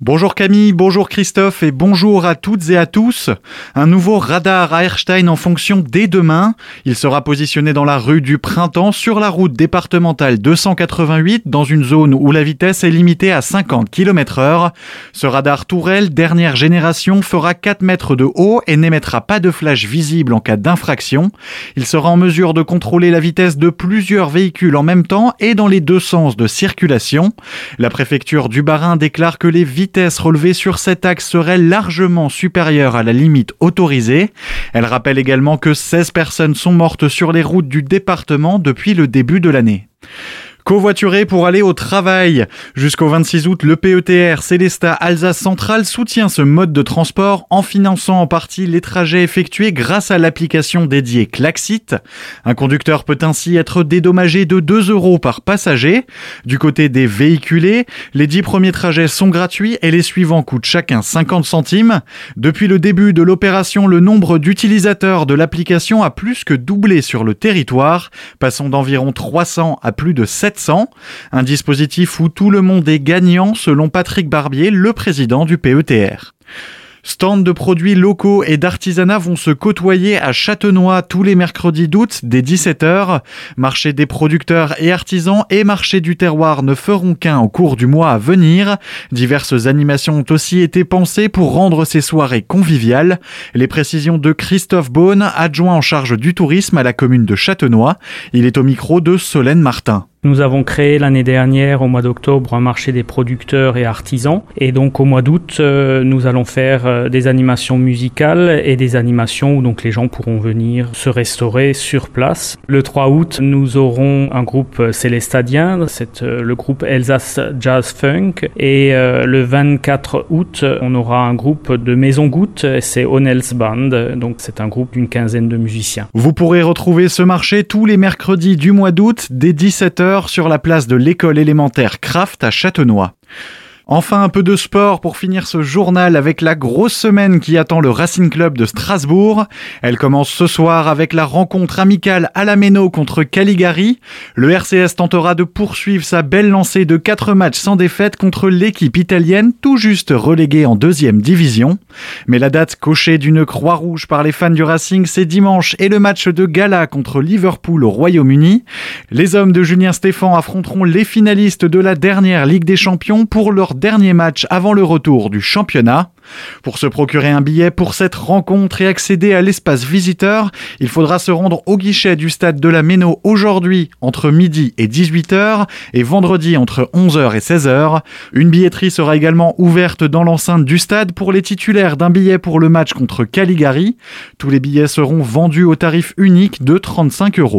Bonjour Camille, bonjour Christophe et bonjour à toutes et à tous. Un nouveau radar à Erstein en fonction dès demain. Il sera positionné dans la rue du Printemps sur la route départementale 288 dans une zone où la vitesse est limitée à 50 km heure. Ce radar tourelle dernière génération fera 4 mètres de haut et n'émettra pas de flash visible en cas d'infraction. Il sera en mesure de contrôler la vitesse de plusieurs véhicules en même temps et dans les deux sens de circulation. La préfecture du Bas-Rhin déclare que les vitesse relevée sur cet axe serait largement supérieure à la limite autorisée. Elle rappelle également que 16 personnes sont mortes sur les routes du département depuis le début de l'année. Covoiturer pour aller au travail. Jusqu'au 26 août, le PETR Célesta Alsace Centrale soutient ce mode de transport en finançant en partie les trajets effectués grâce à l'application dédiée Klaxit. Un conducteur peut ainsi être dédommagé de 2 euros par passager. Du côté des véhiculés, les 10 premiers trajets sont gratuits et les suivants coûtent chacun 50 centimes. Depuis le début de l'opération, le nombre d'utilisateurs de l'application a plus que doublé sur le territoire, passant d'environ 300 à plus de 700 un dispositif où tout le monde est gagnant selon Patrick Barbier, le président du PETR. Stands de produits locaux et d'artisanat vont se côtoyer à Châtenois tous les mercredis d'août dès 17h. Marché des producteurs et artisans et marché du terroir ne feront qu'un au cours du mois à venir. Diverses animations ont aussi été pensées pour rendre ces soirées conviviales. Les précisions de Christophe Beaune, adjoint en charge du tourisme à la commune de Châtenois. Il est au micro de Solène Martin. Nous avons créé l'année dernière, au mois d'octobre, un marché des producteurs et artisans. Et donc, au mois d'août, euh, nous allons faire euh, des animations musicales et des animations où donc les gens pourront venir se restaurer sur place. Le 3 août, nous aurons un groupe célestadien, c'est euh, le groupe Elsace Jazz Funk. Et le 24 août, on aura un groupe de Maison Goutte, c'est Onels Band. Donc, c'est un groupe d'une quinzaine de musiciens. Vous pourrez retrouver ce marché tous les mercredis du mois d'août dès 17h sur la place de l'école élémentaire Kraft à Châtenois. Enfin, un peu de sport pour finir ce journal avec la grosse semaine qui attend le Racing Club de Strasbourg. Elle commence ce soir avec la rencontre amicale à la Méno contre Caligari. Le RCS tentera de poursuivre sa belle lancée de 4 matchs sans défaite contre l'équipe italienne tout juste reléguée en deuxième division. Mais la date cochée d'une croix rouge par les fans du Racing, c'est dimanche et le match de gala contre Liverpool au Royaume-Uni. Les hommes de Julien Stéphan affronteront les finalistes de la dernière Ligue des Champions pour leur dernier match avant le retour du championnat. Pour se procurer un billet pour cette rencontre et accéder à l'espace visiteur, il faudra se rendre au guichet du stade de la Méno aujourd'hui entre midi et 18h et vendredi entre 11h et 16h. Une billetterie sera également ouverte dans l'enceinte du stade pour les titulaires d'un billet pour le match contre Caligari. Tous les billets seront vendus au tarif unique de 35 euros.